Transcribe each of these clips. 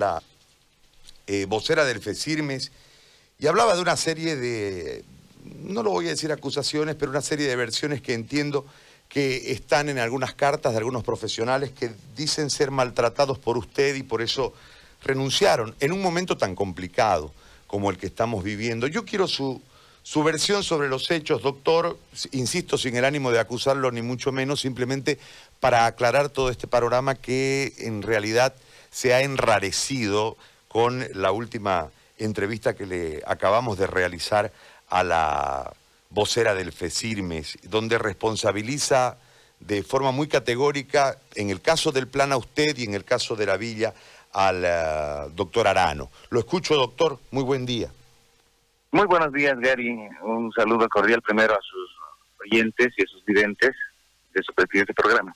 la eh, vocera del FECIRMES y hablaba de una serie de, no lo voy a decir acusaciones, pero una serie de versiones que entiendo que están en algunas cartas de algunos profesionales que dicen ser maltratados por usted y por eso renunciaron en un momento tan complicado como el que estamos viviendo. Yo quiero su, su versión sobre los hechos, doctor, insisto, sin el ánimo de acusarlo ni mucho menos, simplemente para aclarar todo este panorama que en realidad se ha enrarecido con la última entrevista que le acabamos de realizar a la vocera del FECIRMES, donde responsabiliza de forma muy categórica, en el caso del plan a usted y en el caso de la villa, al eh, doctor Arano. Lo escucho, doctor. Muy buen día. Muy buenos días, Gary. Un saludo cordial primero a sus oyentes y a sus videntes de su presidente programa.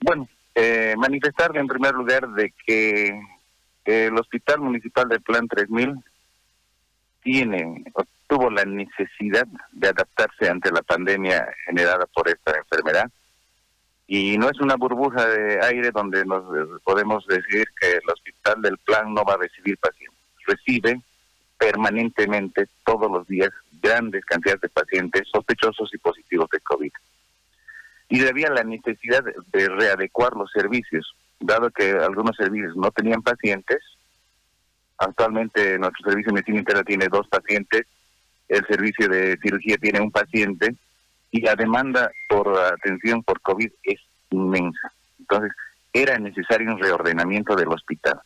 Bueno, eh, manifestarle en primer lugar de que el Hospital Municipal del Plan 3000 tiene o tuvo la necesidad de adaptarse ante la pandemia generada por esta enfermedad y no es una burbuja de aire donde nos podemos decir que el hospital del plan no va a recibir pacientes. Recibe permanentemente todos los días grandes cantidades de pacientes sospechosos y positivos de COVID. Y había la necesidad de readecuar los servicios, dado que algunos servicios no tenían pacientes. Actualmente nuestro servicio de medicina interna tiene dos pacientes, el servicio de cirugía tiene un paciente y la demanda por atención por COVID es inmensa. Entonces, era necesario un reordenamiento del hospital.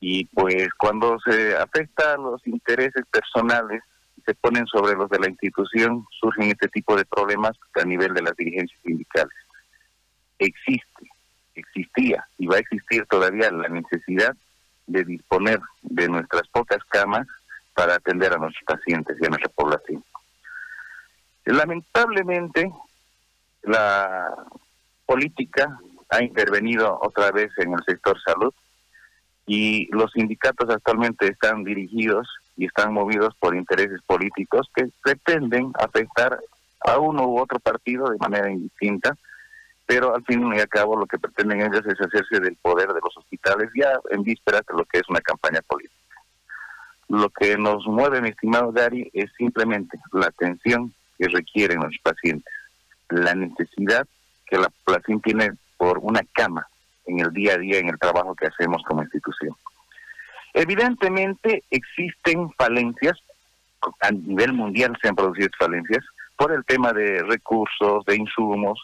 Y pues cuando se afecta los intereses personales, se ponen sobre los de la institución, surgen este tipo de problemas a nivel de las dirigencias sindicales. Existe, existía y va a existir todavía la necesidad de disponer de nuestras pocas camas para atender a nuestros pacientes y a nuestra población. Lamentablemente, la política ha intervenido otra vez en el sector salud y los sindicatos actualmente están dirigidos y están movidos por intereses políticos que pretenden afectar a uno u otro partido de manera indistinta, pero al fin y al cabo lo que pretenden ellos es hacerse del poder de los hospitales ya en vísperas de lo que es una campaña política. Lo que nos mueve, mi estimado Gary, es simplemente la atención que requieren los pacientes, la necesidad que la población tiene por una cama en el día a día, en el trabajo que hacemos como institución. Evidentemente existen falencias, a nivel mundial se han producido falencias, por el tema de recursos, de insumos,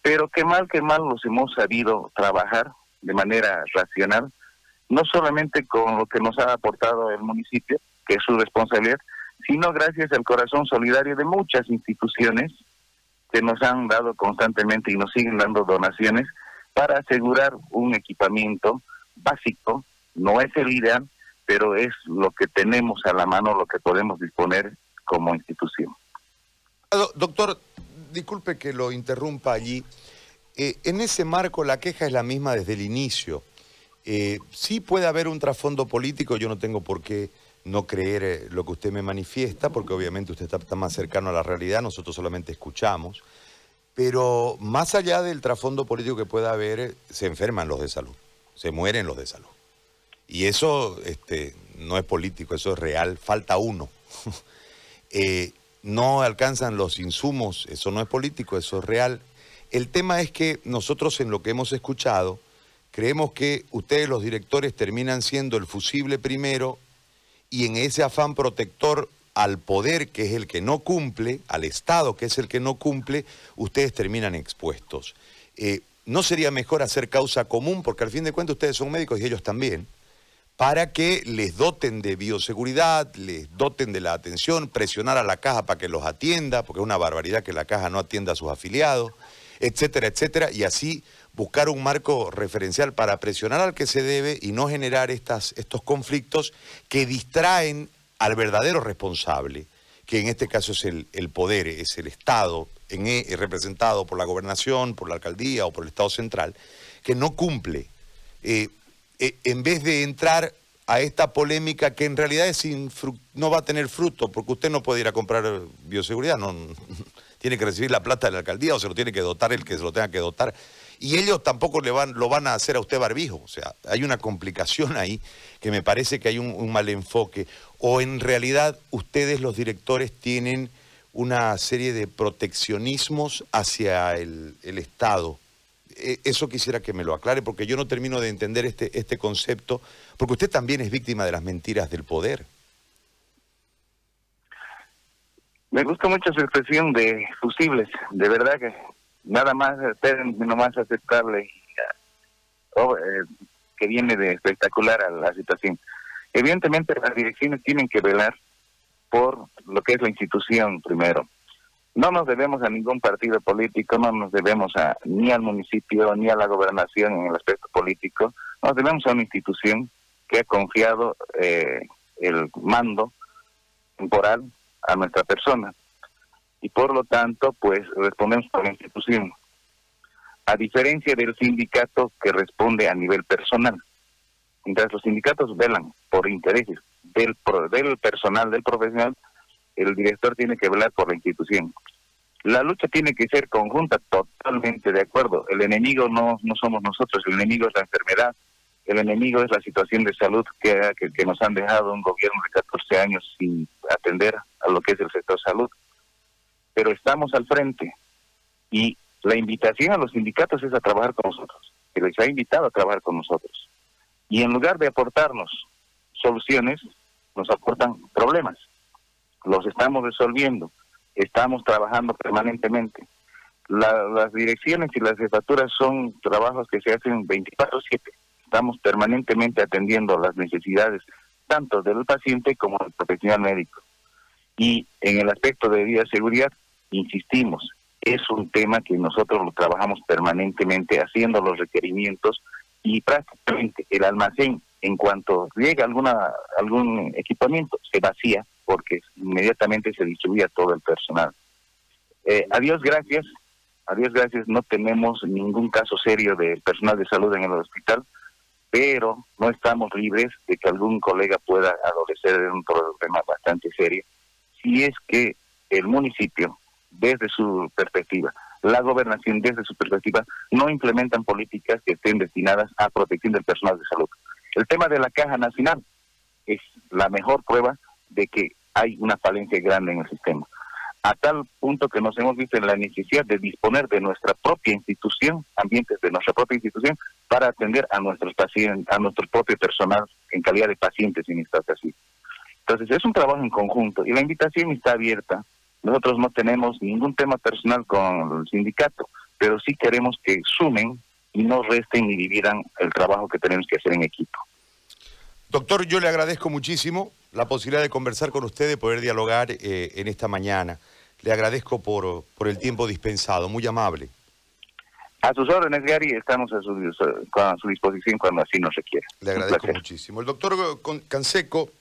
pero que mal que mal los hemos sabido trabajar de manera racional, no solamente con lo que nos ha aportado el municipio, que es su responsabilidad, sino gracias al corazón solidario de muchas instituciones que nos han dado constantemente y nos siguen dando donaciones para asegurar un equipamiento básico, no es el ideal, pero es lo que tenemos a la mano, lo que podemos disponer como institución. Doctor, disculpe que lo interrumpa allí. Eh, en ese marco la queja es la misma desde el inicio. Eh, sí puede haber un trasfondo político, yo no tengo por qué no creer eh, lo que usted me manifiesta, porque obviamente usted está, más cercano a la realidad, nosotros solamente escuchamos. Pero más allá del trasfondo político que pueda haber, se enferman los de salud, se mueren los de salud. Y eso este, no es político, eso es real, falta uno. Eh, no alcanzan los insumos, eso no es político, eso es real. El tema es que nosotros en lo que hemos escuchado, creemos que ustedes los directores terminan siendo el fusible primero y en ese afán protector al poder, que es el que no cumple, al Estado, que es el que no cumple, ustedes terminan expuestos. Eh, ¿No sería mejor hacer causa común, porque al fin de cuentas ustedes son médicos y ellos también, para que les doten de bioseguridad, les doten de la atención, presionar a la caja para que los atienda, porque es una barbaridad que la caja no atienda a sus afiliados, etcétera, etcétera, y así buscar un marco referencial para presionar al que se debe y no generar estas, estos conflictos que distraen al verdadero responsable, que en este caso es el, poder, es el Estado, en, e, representado por la gobernación, por la alcaldía o por el Estado central, que no cumple. Eh, en vez de entrar a esta polémica que en realidad es no va a tener fruto, porque usted no puede ir a comprar bioseguridad, no, tiene que recibir la plata de la alcaldía o se lo tiene que dotar el que se lo tenga que dotar y ellos tampoco le van, lo van a hacer a usted barbijo. O sea, hay una complicación ahí que me parece que hay un, mal enfoque. O en realidad ustedes los directores tienen una serie de proteccionismos hacia el, Estado. E, eso quisiera que me lo aclare porque yo no termino de entender este, este concepto, porque usted también es víctima de las mentiras del poder. Me gusta mucho su expresión de fusibles, de verdad que nada más, nomás aceptarle oh, eh, que viene de espectacular a la situación. Evidentemente las direcciones tienen que velar por lo que es la institución primero. No nos debemos a ningún partido político, no nos debemos a, ni al municipio ni a la gobernación en el aspecto político, nos debemos a una institución que ha confiado eh, el mando temporal a nuestra persona y por lo tanto, pues respondemos por la institución. A diferencia del sindicato que responde a nivel personal. Mientras los sindicatos velan por intereses del, del personal, del profesional, el director tiene que velar por la institución. La lucha tiene que ser conjunta, totalmente de acuerdo. El enemigo no, no somos nosotros, el enemigo es la enfermedad, el enemigo es la situación de salud que, que, nos han dejado un gobierno de 14 años sin atender a lo que es el sector salud pero estamos al frente y la invitación a los sindicatos es a trabajar con nosotros, que les ha invitado a trabajar con nosotros. Y en lugar de aportarnos soluciones, nos aportan problemas. Los estamos resolviendo, estamos trabajando permanentemente. las direcciones y las jefaturas son trabajos que se hacen 24/7. Estamos permanentemente atendiendo las necesidades tanto del paciente como del profesional médico. Y en el aspecto de vida seguridad, insistimos, es un tema que nosotros lo trabajamos permanentemente haciendo los requerimientos y prácticamente el almacén en cuanto llega alguna algún equipamiento se vacía porque inmediatamente se distribuye a todo el personal. Eh, gracias. Adiós, gracias. No tenemos ningún caso serio de personal de salud en el hospital, pero no estamos libres de que algún colega pueda adolecer de un problema bastante serio si es que el municipio desde su perspectiva, la gobernación desde su perspectiva, no implementan políticas que estén destinadas a protección del personal de salud. El tema de la caja nacional es la mejor prueba de que hay una falencia grande en el sistema, a tal punto que nos hemos visto en la necesidad de disponer de nuestra propia institución, ambientes de nuestra propia institución, para atender a nuestros pacientes, a nuestro propio personal en calidad de pacientes en esta ocasión. Entonces es un trabajo en conjunto y la invitación está abierta nosotros no tenemos ningún tema personal con el sindicato, pero sí queremos que sumen y no resten ni dividan el trabajo que tenemos que hacer en equipo. Doctor, yo le agradezco muchísimo la posibilidad de conversar con usted, de poder dialogar eh, en esta mañana. Le agradezco por, por el tiempo dispensado, muy amable. A sus órdenes, Gary, estamos a su, a su disposición cuando así nos requiera. Le agradezco muchísimo. El doctor Canseco